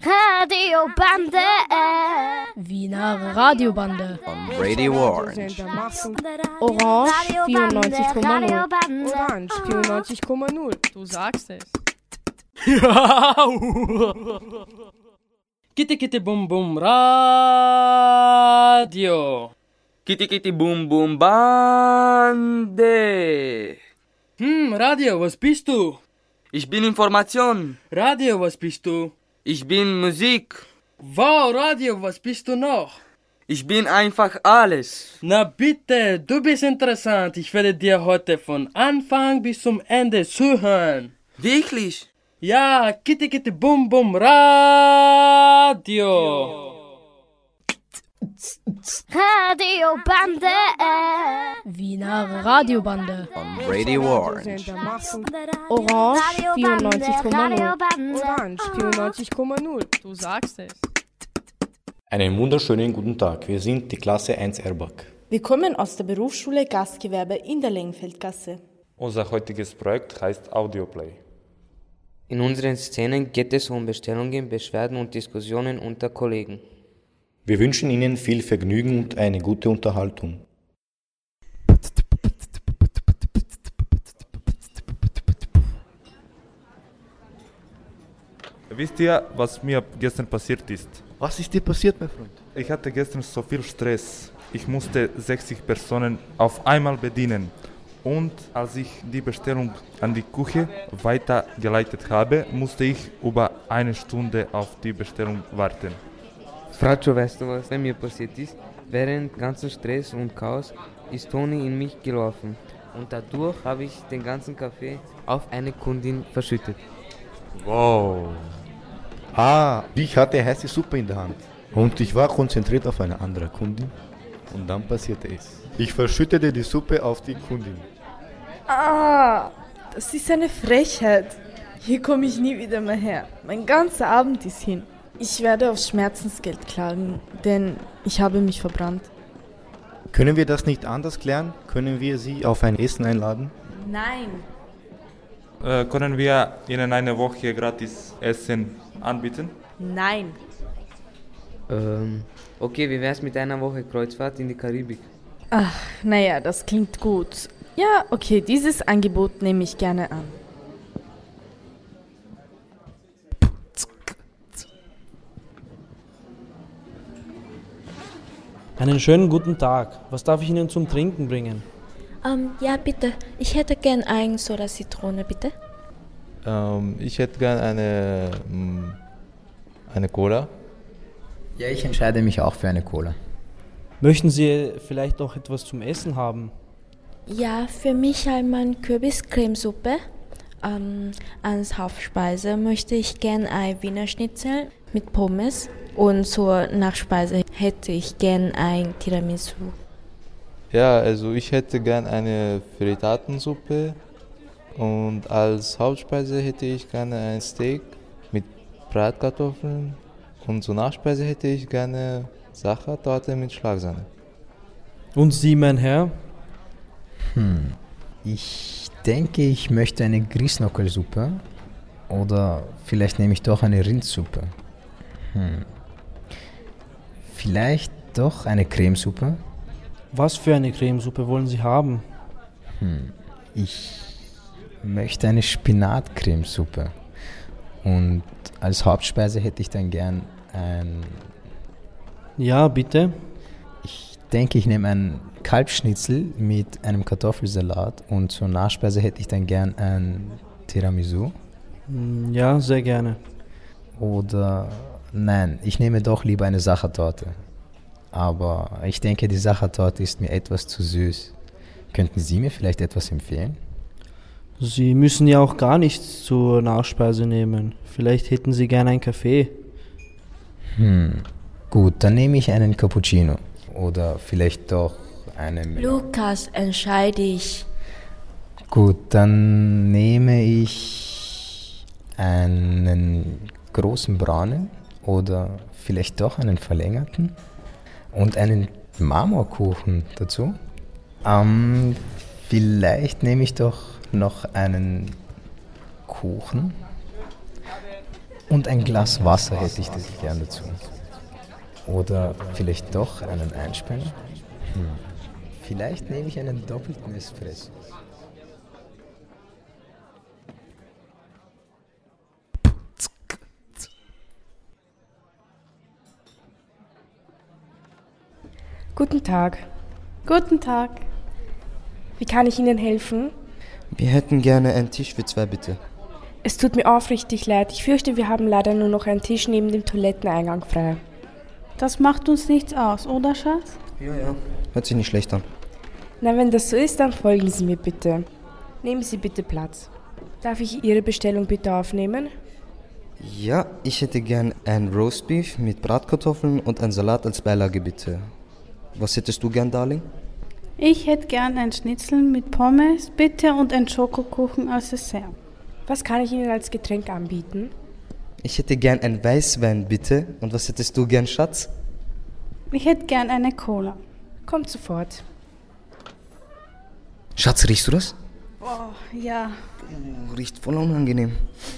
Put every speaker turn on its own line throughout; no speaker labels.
Radiobande.
Wiener Radiobande.
On Radio Orange.
Orange 94,0.
Orange 94,0.
Du sagst es.
Kitty Kitty Bum Bum Radio.
Kitty Kitty Boom Boom Bande.
Hm, Radio, was bist du?
Ich bin Information.
Radio, was bist du?
Ich bin Musik.
Wow, Radio, was bist du noch?
Ich bin einfach alles.
Na bitte, du bist interessant. Ich werde dir heute von Anfang bis zum Ende zuhören.
Wirklich?
Ja, Kitty Kitty Bum Bum Radio.
Radiobande.
Wiener Radiobande.
On Radio Orange.
Orange 94,0.
Orange 94,0.
Du sagst es.
Einen wunderschönen guten Tag. Wir sind die Klasse 1 Erbach.
Wir kommen aus der Berufsschule Gastgewerbe in der Lengfeldgasse.
Unser heutiges Projekt heißt Audioplay.
In unseren Szenen geht es um Bestellungen, Beschwerden und Diskussionen unter Kollegen.
Wir wünschen Ihnen viel Vergnügen und eine gute Unterhaltung.
Wisst ihr, was mir gestern passiert ist?
Was ist dir passiert, mein Freund?
Ich hatte gestern so viel Stress. Ich musste 60 Personen auf einmal bedienen. Und als ich die Bestellung an die Küche weitergeleitet habe, musste ich über eine Stunde auf die Bestellung warten.
Fracho, weißt du, was bei mir passiert ist? Während ganzen Stress und Chaos ist Toni in mich gelaufen. Und dadurch habe ich den ganzen Kaffee auf eine Kundin verschüttet.
Wow. Ah, ich hatte heiße Suppe in der Hand. Und ich war konzentriert auf eine andere Kundin. Und dann passierte es. Ich verschüttete die Suppe auf die Kundin.
Ah, das ist eine Frechheit. Hier komme ich nie wieder mehr her. Mein ganzer Abend ist hin. Ich werde auf Schmerzensgeld klagen, denn ich habe mich verbrannt.
Können wir das nicht anders klären? Können wir Sie auf ein Essen einladen?
Nein.
Äh, können wir Ihnen eine Woche gratis Essen anbieten?
Nein.
Ähm, okay, wie wär's mit einer Woche Kreuzfahrt in die Karibik?
Ach, naja, das klingt gut. Ja, okay, dieses Angebot nehme ich gerne an.
Einen schönen guten Tag. Was darf ich Ihnen zum Trinken bringen?
Ähm, ja, bitte. Ich hätte gern ein Soda Zitrone, bitte.
Ähm, ich hätte gern eine, mm, eine Cola.
Ja, ich entscheide mich auch für eine Cola.
Möchten Sie vielleicht auch etwas zum Essen haben?
Ja, für mich einmal Kürbiscremesuppe. Ähm, als Hauptspeise möchte ich gern ein Wiener Schnitzel mit Pommes und zur Nachspeise hätte ich gern ein Tiramisu.
Ja, also ich hätte gern eine Fritatensuppe und als Hauptspeise hätte ich gerne ein Steak mit Bratkartoffeln und zur Nachspeise hätte ich gerne Sachertorte mit Schlagsahne.
Und Sie, mein Herr?
Hm, ich denke, ich möchte eine Grießnockelsuppe oder vielleicht nehme ich doch eine Rindsuppe. Hm. Vielleicht doch eine Cremesuppe?
Was für eine Cremesuppe wollen Sie haben?
Hm. Ich möchte eine Spinatcremesuppe. Und als Hauptspeise hätte ich dann gern ein.
Ja, bitte.
Ich denke, ich nehme ein Kalbschnitzel mit einem Kartoffelsalat und zur Nachspeise hätte ich dann gern ein Tiramisu.
Ja, sehr gerne.
Oder nein, ich nehme doch lieber eine Sachertorte. Aber ich denke, die Sachertorte ist mir etwas zu süß. Könnten Sie mir vielleicht etwas empfehlen?
Sie müssen ja auch gar nichts zur Nachspeise nehmen. Vielleicht hätten Sie gerne einen Kaffee.
Hm, gut, dann nehme ich einen Cappuccino. Oder vielleicht doch einen.
Lukas, entscheide ich.
Gut, dann nehme ich einen großen braunen oder vielleicht doch einen verlängerten und einen Marmorkuchen dazu. Ähm, vielleicht nehme ich doch noch einen Kuchen. Und ein Glas Wasser hätte ich das gern dazu. Oder vielleicht doch einen Einspänner? Hm. Vielleicht nehme ich einen doppelten Espresso.
Guten Tag.
Guten Tag.
Wie kann ich Ihnen helfen?
Wir hätten gerne einen Tisch für zwei, bitte.
Es tut mir aufrichtig leid. Ich fürchte, wir haben leider nur noch einen Tisch neben dem Toiletteneingang frei.
Das macht uns nichts aus, oder Schatz?
Ja, ja. Hört sich nicht schlecht an.
Na, wenn das so ist, dann folgen Sie mir bitte. Nehmen Sie bitte Platz. Darf ich Ihre Bestellung bitte aufnehmen?
Ja, ich hätte gern ein Roastbeef mit Bratkartoffeln und einen Salat als Beilage, bitte. Was hättest du gern, Darling?
Ich hätte gern ein Schnitzel mit Pommes, bitte, und einen Schokokuchen als Dessert.
Was kann ich Ihnen als Getränk anbieten?
Ich hätte gern ein Weißwein, bitte. Und was hättest du gern, Schatz?
Ich hätte gern eine Cola.
Kommt sofort.
Schatz, riechst du das?
Oh, ja.
Oh, riecht voll unangenehm.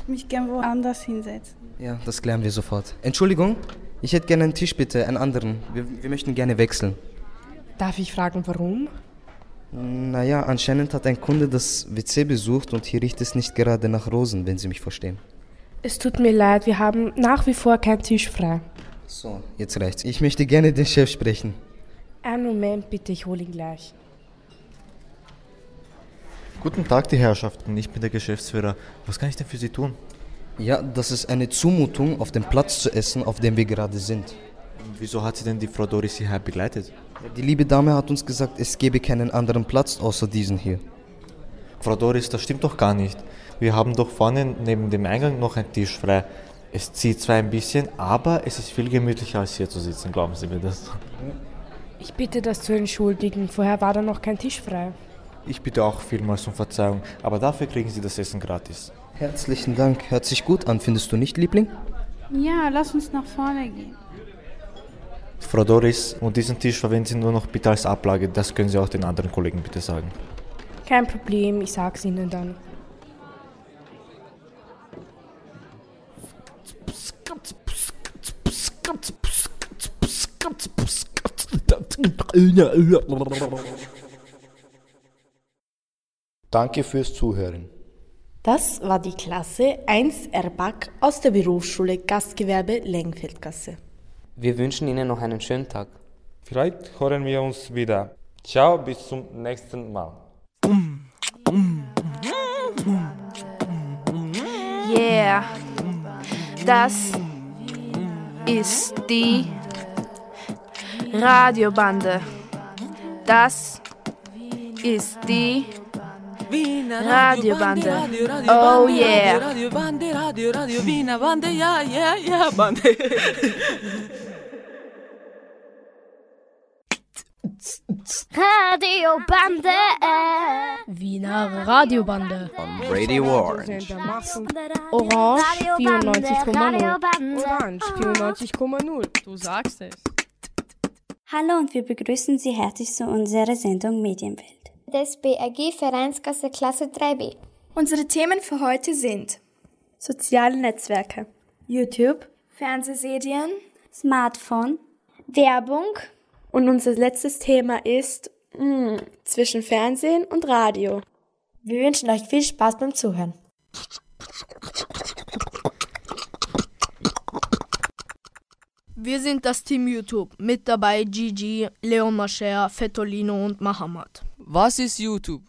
Mich gern woanders hinsetzen.
Ja, das klären wir sofort. Entschuldigung, ich hätte gerne einen Tisch, bitte, einen anderen. Wir, wir möchten gerne wechseln.
Darf ich fragen, warum?
Naja, anscheinend hat ein Kunde das WC besucht und hier riecht es nicht gerade nach Rosen, wenn Sie mich verstehen.
Es tut mir leid, wir haben nach wie vor keinen Tisch frei.
So, jetzt reicht's. Ich möchte gerne den Chef sprechen.
Einen Moment bitte, ich hole ihn gleich.
Guten Tag, die Herrschaften. Ich bin der Geschäftsführer. Was kann ich denn für Sie tun?
Ja, das ist eine Zumutung, auf dem Platz zu essen, auf dem wir gerade sind.
Wieso hat Sie denn die Frau Doris hierher begleitet?
Die liebe Dame hat uns gesagt, es gebe keinen anderen Platz außer diesen hier.
Frau Doris, das stimmt doch gar nicht. Wir haben doch vorne neben dem Eingang noch einen Tisch frei. Es zieht zwar ein bisschen, aber es ist viel gemütlicher als hier zu sitzen, glauben Sie mir das?
Ich bitte das zu entschuldigen, vorher war da noch kein Tisch frei.
Ich bitte auch vielmals um Verzeihung, aber dafür kriegen Sie das Essen gratis.
Herzlichen Dank. Hört sich gut an, findest du nicht, Liebling?
Ja, lass uns nach vorne gehen.
Frau Doris, und diesen Tisch verwenden Sie nur noch bitte als Ablage. Das können Sie auch den anderen Kollegen bitte sagen.
Kein Problem, ich sag's Ihnen dann.
Danke fürs Zuhören.
Das war die Klasse 1 Erbach aus der Berufsschule Gastgewerbe Lengfeldgasse.
Wir wünschen Ihnen noch einen schönen Tag.
Vielleicht hören wir uns wieder. Ciao, bis zum nächsten Mal.
Yeah, das ist die Radiobande. Das ist die Radiobande. Oh yeah.
Radiobande, Radio, Radio, Wiener Bande, ja, ja, ja, Bande.
Radiobande.
Wiener Radiobande.
On Radio Orange.
Orange 94,0.
Orange 94,0. Du sagst es.
Hallo und wir begrüßen Sie herzlich zu unserer Sendung Medienwelt.
Des BAG Vereinsgasse Klasse 3b.
Unsere Themen für heute sind
Soziale Netzwerke,
YouTube, Fernsehserien,
Smartphone,
Werbung.
Und unser letztes Thema ist mh, zwischen Fernsehen und Radio.
Wir wünschen euch viel Spaß beim Zuhören.
Wir sind das Team YouTube. Mit dabei Gigi, Leon Mascher, Fettolino und Mahamat.
Was ist YouTube?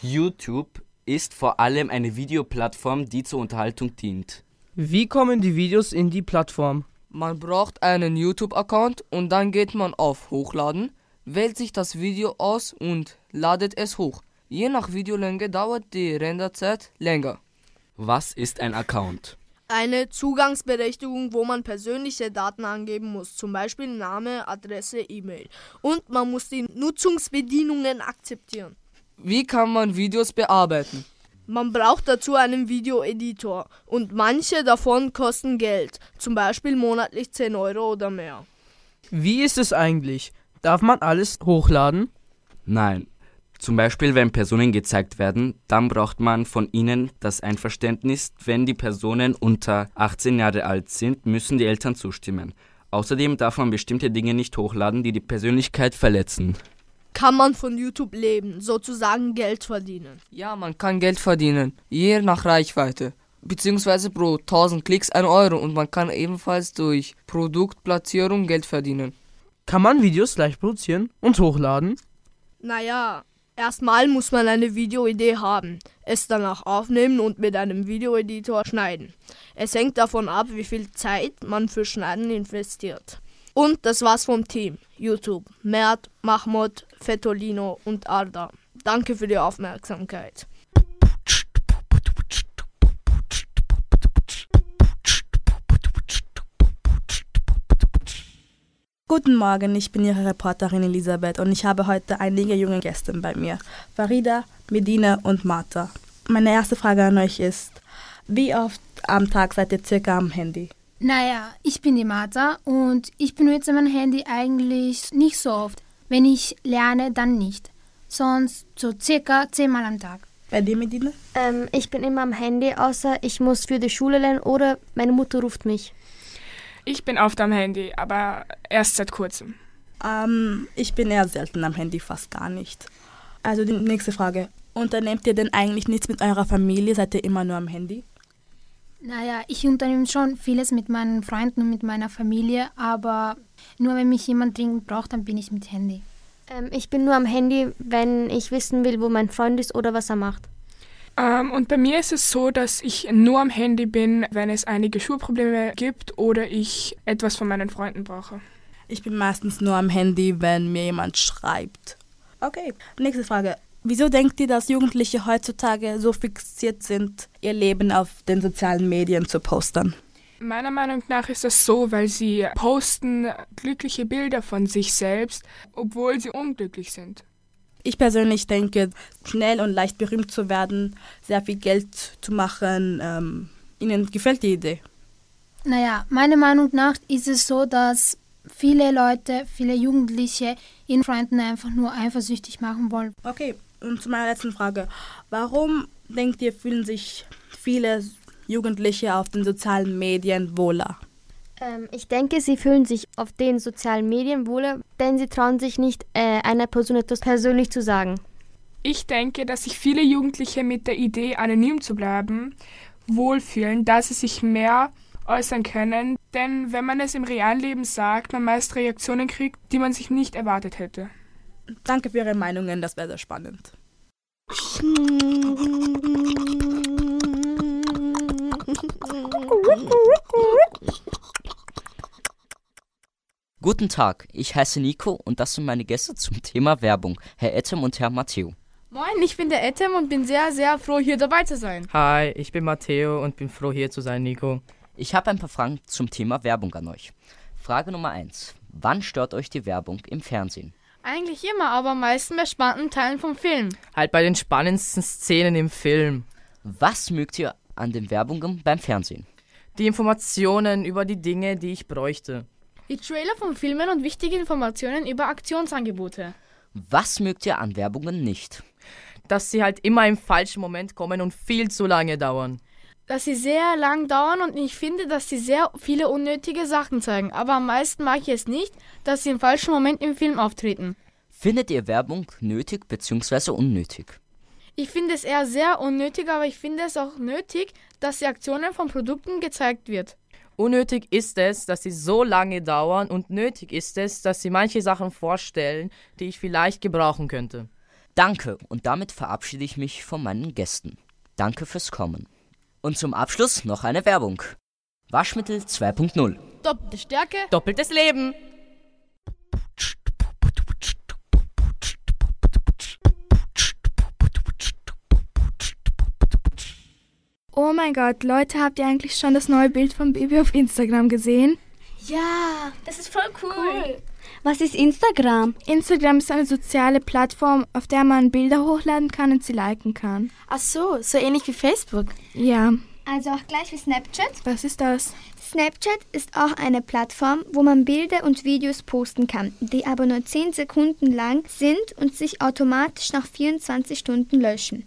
YouTube ist vor allem eine Videoplattform, die zur Unterhaltung dient.
Wie kommen die Videos in die Plattform?
Man braucht einen YouTube-Account und dann geht man auf Hochladen, wählt sich das Video aus und ladet es hoch. Je nach Videolänge dauert die Renderzeit länger.
Was ist ein Account?
Eine Zugangsberechtigung, wo man persönliche Daten angeben muss, zum Beispiel Name, Adresse, E-Mail. Und man muss die Nutzungsbedienungen akzeptieren.
Wie kann man Videos bearbeiten?
Man braucht dazu einen Videoeditor und manche davon kosten Geld, zum Beispiel monatlich 10 Euro oder mehr.
Wie ist es eigentlich? Darf man alles hochladen?
Nein. Zum Beispiel, wenn Personen gezeigt werden, dann braucht man von ihnen das Einverständnis. Wenn die Personen unter 18 Jahre alt sind, müssen die Eltern zustimmen. Außerdem darf man bestimmte Dinge nicht hochladen, die die Persönlichkeit verletzen.
Kann man von YouTube leben, sozusagen Geld verdienen?
Ja, man kann Geld verdienen, je nach Reichweite. Beziehungsweise pro 1000 Klicks 1 Euro und man kann ebenfalls durch Produktplatzierung Geld verdienen.
Kann man Videos leicht produzieren und hochladen?
Naja, erstmal muss man eine Videoidee haben, es danach aufnehmen und mit einem Videoeditor schneiden. Es hängt davon ab, wie viel Zeit man für Schneiden investiert. Und das war's vom Team. YouTube. Mert, Mahmoud, Fetolino und Arda. Danke für die Aufmerksamkeit.
Guten Morgen, ich bin Ihre Reporterin Elisabeth und ich habe heute einige junge Gäste bei mir. Farida, Medina und Martha. Meine erste Frage an euch ist, wie oft am Tag seid ihr circa am Handy?
Naja, ich bin die Martha und ich benutze mein Handy eigentlich nicht so oft. Wenn ich lerne, dann nicht. Sonst so circa zehnmal am Tag.
Bei dir, Medina?
Ähm, ich bin immer am Handy, außer ich muss für die Schule lernen oder meine Mutter ruft mich.
Ich bin oft am Handy, aber erst seit kurzem.
Ähm, ich bin eher selten am Handy, fast gar nicht. Also die nächste Frage. Unternehmt ihr denn eigentlich nichts mit eurer Familie? Seid ihr immer nur am Handy?
Naja, ich unternehme schon vieles mit meinen Freunden und mit meiner Familie, aber nur wenn mich jemand dringend braucht, dann bin ich mit Handy.
Ähm, ich bin nur am Handy, wenn ich wissen will, wo mein Freund ist oder was er macht.
Ähm, und bei mir ist es so, dass ich nur am Handy bin, wenn es einige Schulprobleme gibt oder ich etwas von meinen Freunden brauche.
Ich bin meistens nur am Handy, wenn mir jemand schreibt. Okay, nächste Frage. Wieso denkt ihr, dass Jugendliche heutzutage so fixiert sind, ihr Leben auf den sozialen Medien zu postern?
Meiner Meinung nach ist das so, weil sie posten glückliche Bilder von sich selbst, obwohl sie unglücklich sind.
Ich persönlich denke, schnell und leicht berühmt zu werden, sehr viel Geld zu machen, ähm, Ihnen gefällt die Idee?
Naja, meiner Meinung nach ist es so, dass viele Leute, viele Jugendliche ihren Freunden einfach nur eifersüchtig machen wollen.
Okay, und zu meiner letzten Frage. Warum denkt ihr, fühlen sich viele Jugendliche auf den sozialen Medien wohler?
Ähm, ich denke, sie fühlen sich auf den sozialen Medien wohler, denn sie trauen sich nicht, äh, einer Person etwas persönlich zu sagen.
Ich denke, dass sich viele Jugendliche mit der Idee, anonym zu bleiben, wohlfühlen, da sie sich mehr äußern können, denn wenn man es im realen Leben sagt, man meist Reaktionen kriegt, die man sich nicht erwartet hätte.
Danke für Ihre Meinungen, das wäre sehr spannend.
Guten Tag, ich heiße Nico und das sind meine Gäste zum Thema Werbung, Herr Ettem und Herr Matteo.
Moin, ich bin der Ethem und bin sehr, sehr froh, hier dabei zu sein.
Hi, ich bin Matteo und bin froh, hier zu sein, Nico.
Ich habe ein paar Fragen zum Thema Werbung an euch. Frage Nummer 1. Wann stört euch die Werbung im Fernsehen?
Eigentlich immer, aber am meisten bei spannenden Teilen vom Film.
Halt bei den spannendsten Szenen im Film.
Was mögt ihr an den Werbungen beim Fernsehen?
Die Informationen über die Dinge, die ich bräuchte.
Die Trailer von Filmen und wichtige Informationen über Aktionsangebote.
Was mögt ihr an Werbungen nicht?
Dass sie halt immer im falschen Moment kommen und viel zu lange dauern.
Dass sie sehr lang dauern und ich finde, dass sie sehr viele unnötige Sachen zeigen. Aber am meisten mag ich es nicht, dass sie im falschen Moment im Film auftreten.
Findet ihr Werbung nötig bzw. unnötig?
Ich finde es eher sehr unnötig, aber ich finde es auch nötig, dass die Aktionen von Produkten gezeigt wird.
Unnötig ist es, dass sie so lange dauern und nötig ist es, dass sie manche Sachen vorstellen, die ich vielleicht gebrauchen könnte.
Danke und damit verabschiede ich mich von meinen Gästen. Danke fürs Kommen. Und zum Abschluss noch eine Werbung. Waschmittel 2.0.
Doppelte Stärke.
Doppeltes Leben.
Oh mein Gott, Leute, habt ihr eigentlich schon das neue Bild vom Baby auf Instagram gesehen?
Ja, das ist voll cool. cool. Was ist Instagram?
Instagram ist eine soziale Plattform, auf der man Bilder hochladen kann und sie liken kann.
Ach so, so ähnlich wie Facebook.
Ja.
Also auch gleich wie Snapchat?
Was ist das?
Snapchat ist auch eine Plattform, wo man Bilder und Videos posten kann, die aber nur 10 Sekunden lang sind und sich automatisch nach 24 Stunden löschen.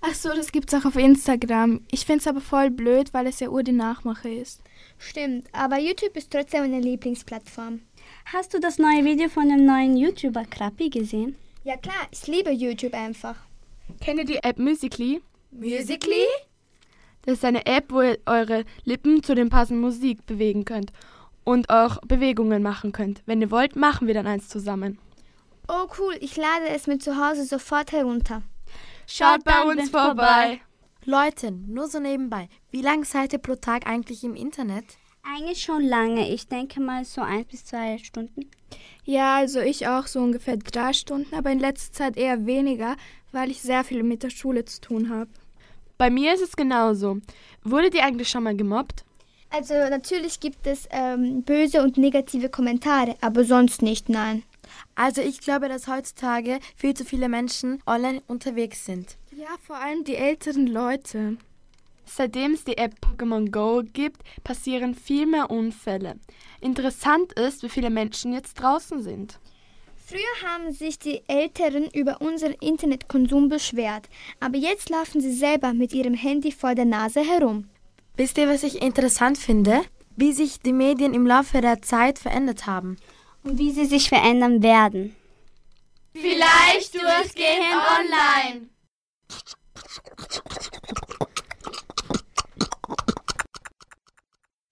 Ach so, das gibt's auch auf Instagram. Ich find's aber voll blöd, weil es ja Ur die Nachmache ist.
Stimmt, aber YouTube ist trotzdem meine Lieblingsplattform.
Hast du das neue Video von dem neuen YouTuber Krappi gesehen?
Ja klar, ich liebe YouTube einfach.
Kennt ihr die App Musically?
Musically?
Das ist eine App, wo ihr eure Lippen zu den passenden Musik bewegen könnt und auch Bewegungen machen könnt. Wenn ihr wollt, machen wir dann eins zusammen.
Oh cool, ich lade es mir zu Hause sofort herunter.
Schaut bei uns vorbei.
Leute, nur so nebenbei, wie lange seid ihr pro Tag eigentlich im Internet?
Eigentlich schon lange. Ich denke mal so eins bis zwei Stunden.
Ja, also ich auch so ungefähr drei Stunden, aber in letzter Zeit eher weniger, weil ich sehr viel mit der Schule zu tun habe.
Bei mir ist es genauso. Wurdet ihr eigentlich schon mal gemobbt?
Also natürlich gibt es ähm, böse und negative Kommentare, aber sonst nicht, nein.
Also ich glaube, dass heutzutage viel zu viele Menschen online unterwegs sind.
Ja, vor allem die älteren Leute.
Seitdem es die App Pokémon Go gibt, passieren viel mehr Unfälle. Interessant ist, wie viele Menschen jetzt draußen sind.
Früher haben sich die Älteren über unseren Internetkonsum beschwert, aber jetzt laufen sie selber mit ihrem Handy vor der Nase herum.
Wisst ihr, was ich interessant finde? Wie sich die Medien im Laufe der Zeit verändert haben.
Und wie sie sich verändern werden.
Vielleicht durchgehend online.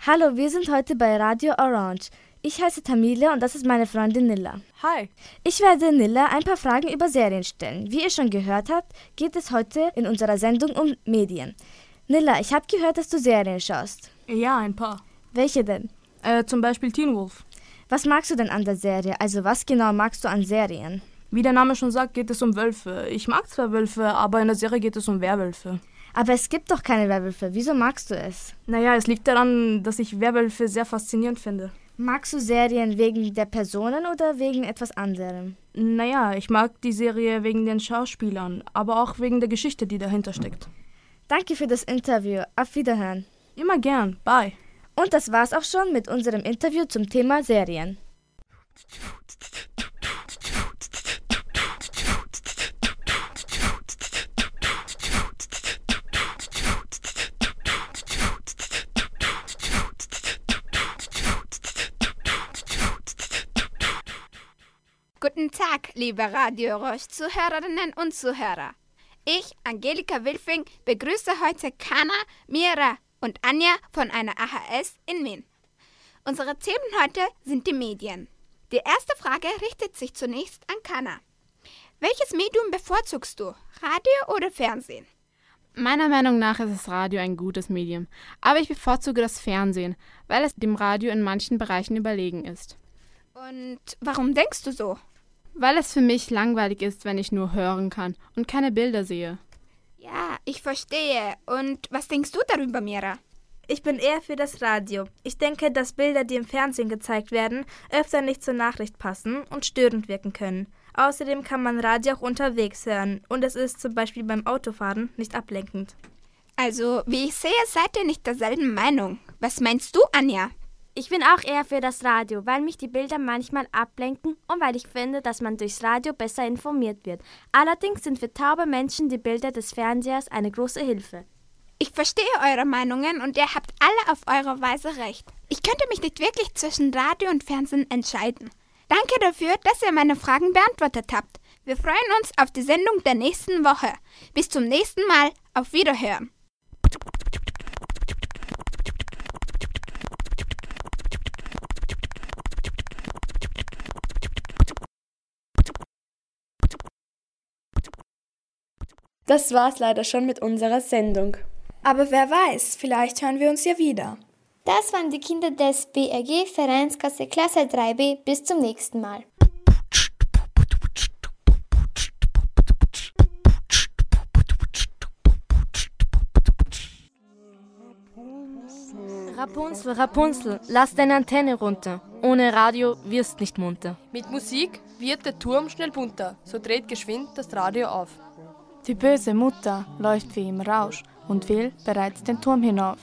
Hallo, wir sind heute bei Radio Orange. Ich heiße Tamilia und das ist meine Freundin Nilla.
Hi.
Ich werde Nilla ein paar Fragen über Serien stellen. Wie ihr schon gehört habt, geht es heute in unserer Sendung um Medien. Nilla, ich habe gehört, dass du Serien schaust.
Ja, ein paar.
Welche denn?
Äh, zum Beispiel Teen Wolf.
Was magst du denn an der Serie? Also was genau magst du an Serien?
Wie der Name schon sagt, geht es um Wölfe. Ich mag zwar Wölfe, aber in der Serie geht es um Werwölfe.
Aber es gibt doch keine Werwölfe. Wieso magst du es?
Naja, es liegt daran, dass ich Werwölfe sehr faszinierend finde.
Magst du Serien wegen der Personen oder wegen etwas anderem?
Naja, ich mag die Serie wegen den Schauspielern, aber auch wegen der Geschichte, die dahinter steckt.
Danke für das Interview. Auf Wiederhören.
Immer gern. Bye.
Und das war's auch schon mit unserem Interview zum Thema Serien.
Guten Tag, liebe Radio Roche-Zuhörerinnen und Zuhörer. Ich, Angelika Wilfing, begrüße heute Kana, Mira und Anja von einer AHS in Wien. Unsere Themen heute sind die Medien. Die erste Frage richtet sich zunächst an Kana. Welches Medium bevorzugst du, Radio oder Fernsehen?
Meiner Meinung nach ist das Radio ein gutes Medium, aber ich bevorzuge das Fernsehen, weil es dem Radio in manchen Bereichen überlegen ist.
Und warum denkst du so?
Weil es für mich langweilig ist, wenn ich nur hören kann und keine Bilder sehe.
Ja, ich verstehe. Und was denkst du darüber, Mira?
Ich bin eher für das Radio. Ich denke, dass Bilder, die im Fernsehen gezeigt werden, öfter nicht zur Nachricht passen und störend wirken können. Außerdem kann man Radio auch unterwegs hören und es ist zum Beispiel beim Autofahren nicht ablenkend.
Also, wie ich sehe, seid ihr nicht derselben Meinung. Was meinst du, Anja?
Ich bin auch eher für das Radio, weil mich die Bilder manchmal ablenken und weil ich finde, dass man durchs Radio besser informiert wird. Allerdings sind für taube Menschen die Bilder des Fernsehers eine große Hilfe.
Ich verstehe eure Meinungen und ihr habt alle auf eure Weise recht. Ich könnte mich nicht wirklich zwischen Radio und Fernsehen entscheiden. Danke dafür, dass ihr meine Fragen beantwortet habt. Wir freuen uns auf die Sendung der nächsten Woche. Bis zum nächsten Mal. Auf Wiederhören.
Das war's leider schon mit unserer Sendung.
Aber wer weiß, vielleicht hören wir uns ja wieder.
Das waren die Kinder des BRG Vereinskasse Klasse 3b. Bis zum nächsten Mal.
Rapunzel, Rapunzel, lass deine Antenne runter. Ohne Radio wirst nicht munter.
Mit Musik wird der Turm schnell bunter, so dreht geschwind das Radio auf.
Die böse Mutter läuft wie im Rausch,
und will bereits den Turm hinauf.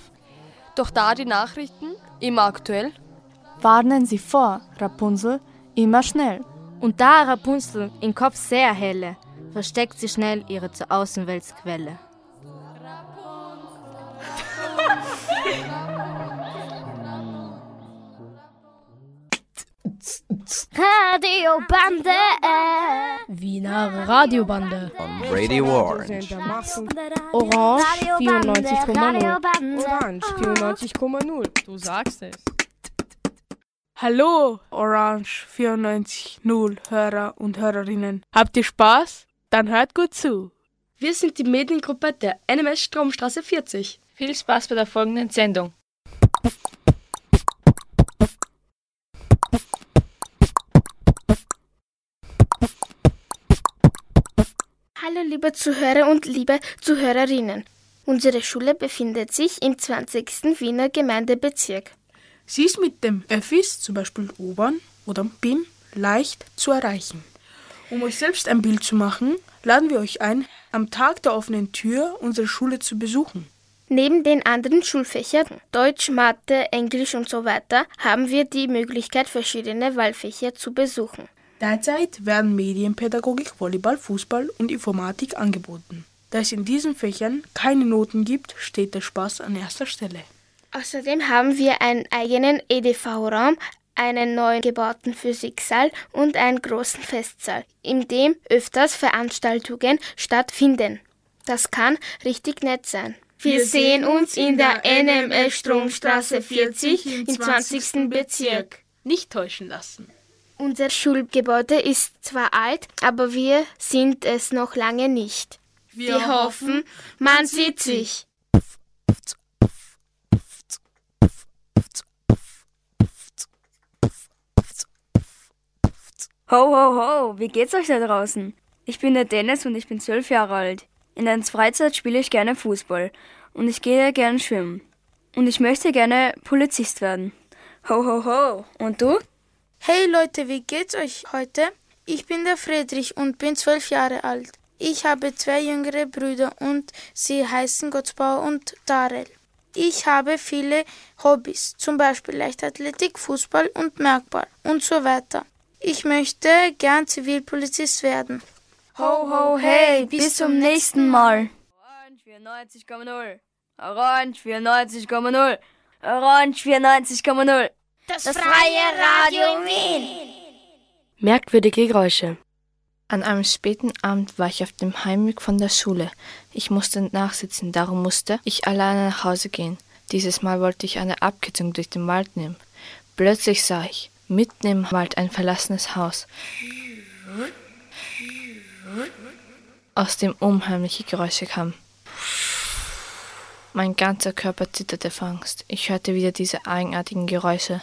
Doch da die Nachrichten, immer aktuell,
warnen sie vor, Rapunzel, immer schnell.
Und da Rapunzel im Kopf sehr helle, versteckt sie schnell ihre zur Außenweltsquelle.
Radiobande.
Wiener Radiobande.
On Radio Orange.
Orange 94,0.
Orange 94,0. Du sagst es.
Hallo, Orange 94.0 Hörer und Hörerinnen. Habt ihr Spaß? Dann hört gut zu.
Wir sind die Mediengruppe der NMS Stromstraße 40.
Viel Spaß bei der folgenden Sendung.
Hallo liebe Zuhörer und liebe Zuhörerinnen. Unsere Schule befindet sich im 20. Wiener Gemeindebezirk.
Sie ist mit dem Öffis, zum Beispiel U-Bahn oder BIM, leicht zu erreichen. Um euch selbst ein Bild zu machen, laden wir euch ein, am Tag der offenen Tür unsere Schule zu besuchen.
Neben den anderen Schulfächern Deutsch, Mathe, Englisch und so weiter haben wir die Möglichkeit, verschiedene Wahlfächer zu besuchen.
Derzeit werden Medienpädagogik, Volleyball, Fußball und Informatik angeboten. Da es in diesen Fächern keine Noten gibt, steht der Spaß an erster Stelle.
Außerdem haben wir einen eigenen EDV-Raum, einen neu gebauten Physiksaal und einen großen Festsaal, in dem öfters Veranstaltungen stattfinden. Das kann richtig nett sein. Wir sehen uns in der NMS Stromstraße 40 im 20. Bezirk.
Nicht täuschen lassen.
Unser Schulgebäude ist zwar alt, aber wir sind es noch lange nicht. Wir, wir hoffen, man sieht sich.
Ho, ho, ho, wie geht's euch da draußen? Ich bin der Dennis und ich bin zwölf Jahre alt. In der Freizeit spiele ich gerne Fußball und ich gehe gerne schwimmen. Und ich möchte gerne Polizist werden. Ho, ho, ho. Und du?
Hey Leute, wie geht's euch heute? Ich bin der Friedrich und bin zwölf Jahre alt. Ich habe zwei jüngere Brüder und sie heißen Gottsbauer und Darel. Ich habe viele Hobbys, zum Beispiel Leichtathletik, Fußball und Merkball und so weiter. Ich möchte gern Zivilpolizist werden.
Ho, ho, hey, bis zum nächsten Mal. Orange 94,0. Orange 94,0. Orange 94,0.
Das, freie Radio Wien.
Merkwürdige Geräusche.
An einem späten Abend war ich auf dem Heimweg von der Schule. Ich musste nachsitzen, darum musste ich alleine nach Hause gehen. Dieses Mal wollte ich eine Abkürzung durch den Wald nehmen. Plötzlich sah ich mitten im Wald ein verlassenes Haus, aus dem unheimliche Geräusche kamen. Mein ganzer Körper zitterte vor Angst. Ich hörte wieder diese eigenartigen Geräusche.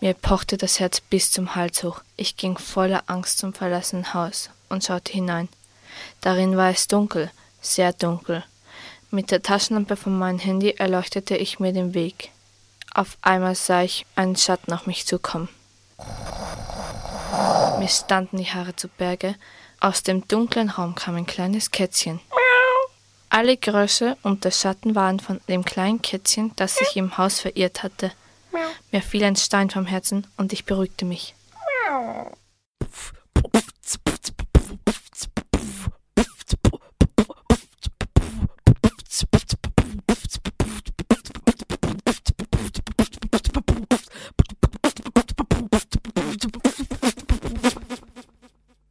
Mir pochte das Herz bis zum Hals hoch. Ich ging voller Angst zum verlassenen Haus und schaute hinein. Darin war es dunkel, sehr dunkel. Mit der Taschenlampe von meinem Handy erleuchtete ich mir den Weg. Auf einmal sah ich einen Schatten auf mich zukommen. Mir standen die Haare zu Berge. Aus dem dunklen Raum kam ein kleines Kätzchen. Alle Geräusche und der Schatten waren von dem kleinen Kätzchen, das sich im Haus verirrt hatte. Mir fiel ein Stein vom Herzen und ich beruhigte mich.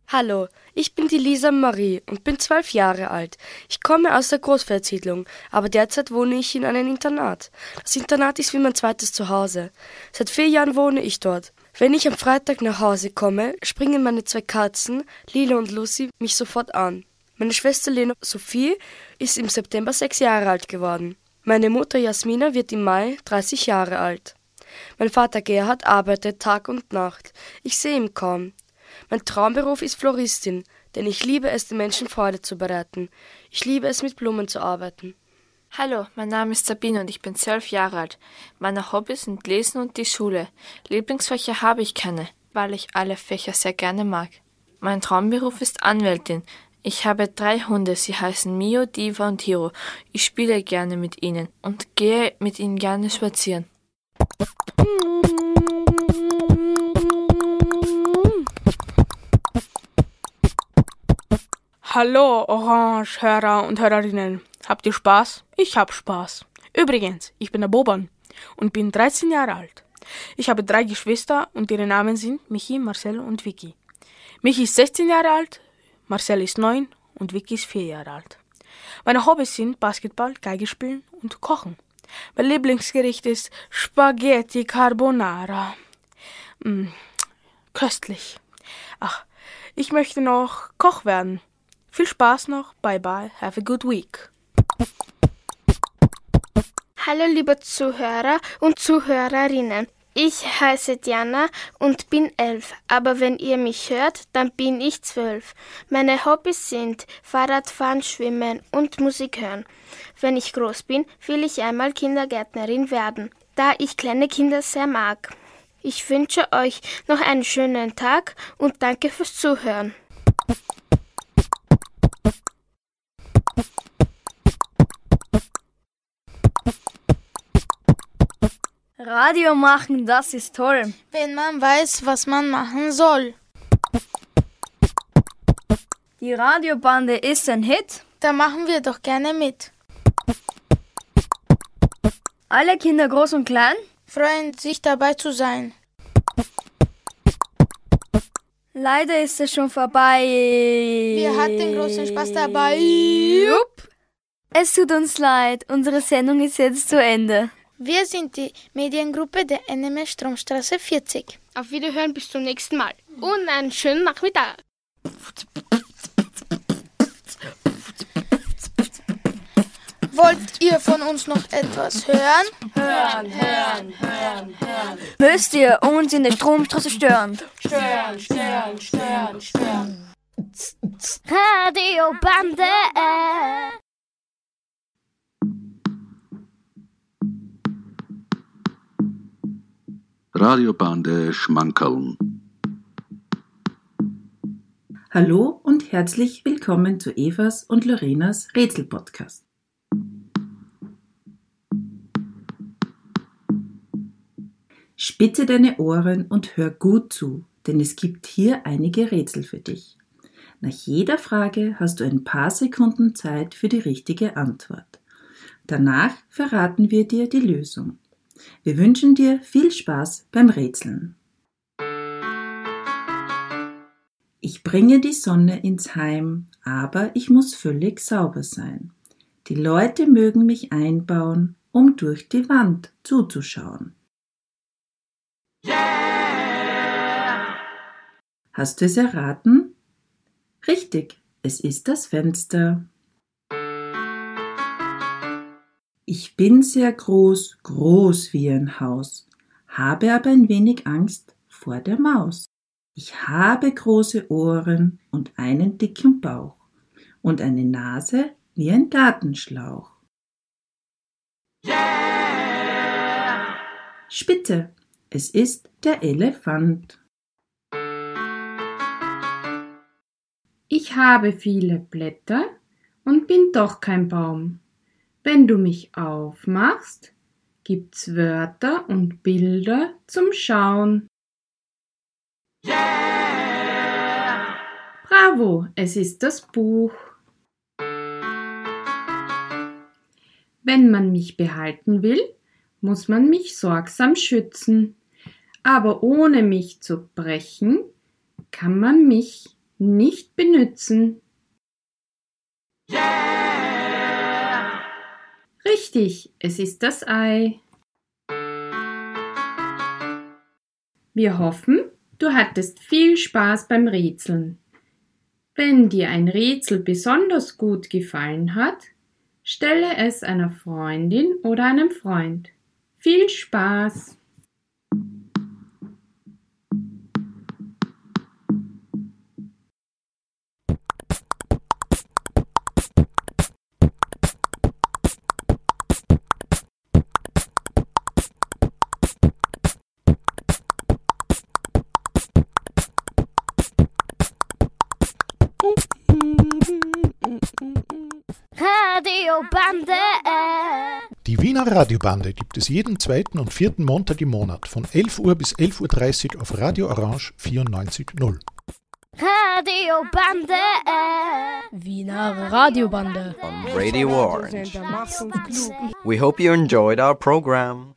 Hallo, die Lisa Marie und bin zwölf Jahre alt. Ich komme aus der Großfeldsiedlung, aber derzeit wohne ich in einem Internat. Das Internat ist wie mein zweites Zuhause. Seit vier Jahren wohne ich dort. Wenn ich am Freitag nach Hause komme, springen meine zwei Katzen, Lila und Lucy, mich sofort an. Meine Schwester Lena Sophie ist im September sechs Jahre alt geworden. Meine Mutter Jasmina wird im Mai 30 Jahre alt. Mein Vater Gerhard arbeitet Tag und Nacht. Ich sehe ihn kaum. Mein Traumberuf ist Floristin, denn ich liebe es, den Menschen Freude zu bereiten. Ich liebe es, mit Blumen zu arbeiten.
Hallo, mein Name ist Sabine und ich bin zwölf Jahre alt. Meine Hobbys sind Lesen und die Schule. Lieblingsfächer habe ich keine, weil ich alle Fächer sehr gerne mag. Mein Traumberuf ist Anwältin. Ich habe drei Hunde, sie heißen Mio, Diva und Hiro. Ich spiele gerne mit ihnen und gehe mit ihnen gerne spazieren.
Hallo, Orange-Hörer und Hörerinnen. Habt ihr Spaß? Ich hab Spaß. Übrigens, ich bin der Boban und bin 13 Jahre alt. Ich habe drei Geschwister und ihre Namen sind Michi, Marcel und Vicky. Michi ist 16 Jahre alt, Marcel ist 9 und Vicky ist 4 Jahre alt. Meine Hobbys sind Basketball, Geige spielen und Kochen. Mein Lieblingsgericht ist Spaghetti Carbonara. Mm, köstlich. Ach, ich möchte noch Koch werden. Viel Spaß noch. Bye bye. Have a good week.
Hallo liebe Zuhörer und Zuhörerinnen. Ich heiße Diana und bin elf, aber wenn ihr mich hört, dann bin ich zwölf. Meine Hobbys sind Fahrradfahren, Schwimmen und Musik hören. Wenn ich groß bin, will ich einmal Kindergärtnerin werden, da ich kleine Kinder sehr mag. Ich wünsche euch noch einen schönen Tag und danke fürs Zuhören.
Radio machen, das ist toll.
Wenn man weiß, was man machen soll.
Die Radiobande ist ein Hit.
Da machen wir doch gerne mit.
Alle Kinder groß und klein
freuen sich dabei zu sein.
Leider ist es schon vorbei.
Wir hatten großen Spaß dabei.
Jupp. Es tut uns leid, unsere Sendung ist jetzt zu Ende.
Wir sind die Mediengruppe der NMS Stromstraße 40.
Auf Wiederhören bis zum nächsten Mal und einen schönen Nachmittag.
Wollt ihr von uns noch etwas hören?
Hören, hören, hören, hören.
Müsst ihr uns in der Stromstraße stören?
Stören, stören, stören, stören.
Radiobande.
Radiobande Schmankerln.
Hallo und herzlich willkommen zu Evas und Lorenas Rätselpodcast. Spitze deine Ohren und hör gut zu, denn es gibt hier einige Rätsel für dich. Nach jeder Frage hast du ein paar Sekunden Zeit für die richtige Antwort. Danach verraten wir dir die Lösung. Wir wünschen dir viel Spaß beim Rätseln. Ich bringe die Sonne ins Heim, aber ich muss völlig sauber sein. Die Leute mögen mich einbauen, um durch die Wand zuzuschauen. Yeah! Hast du es erraten? Richtig, es ist das Fenster. Ich bin sehr groß, groß wie ein Haus, habe aber ein wenig Angst vor der Maus. Ich habe große Ohren und einen dicken Bauch und eine Nase wie ein Gartenschlauch. Yeah! Spitze, es ist der Elefant.
Ich habe viele Blätter und bin doch kein Baum. Wenn du mich aufmachst, gibt's Wörter und Bilder zum Schauen. Yeah! Bravo, es ist das Buch. Wenn man mich behalten will, muss man mich sorgsam schützen. Aber ohne mich zu brechen, kann man mich nicht benützen. Richtig, es ist das Ei. Wir hoffen, du hattest viel Spaß beim Rätseln. Wenn dir ein Rätsel besonders gut gefallen hat, stelle es einer Freundin oder einem Freund. Viel Spaß!
Radiobande gibt es jeden zweiten und vierten Montag im Monat von 11 Uhr bis 11.30 Uhr auf Radio Orange 94.0.
Radiobande.
Wiener Radiobande.
On Radio Orange. We hope you enjoyed our program.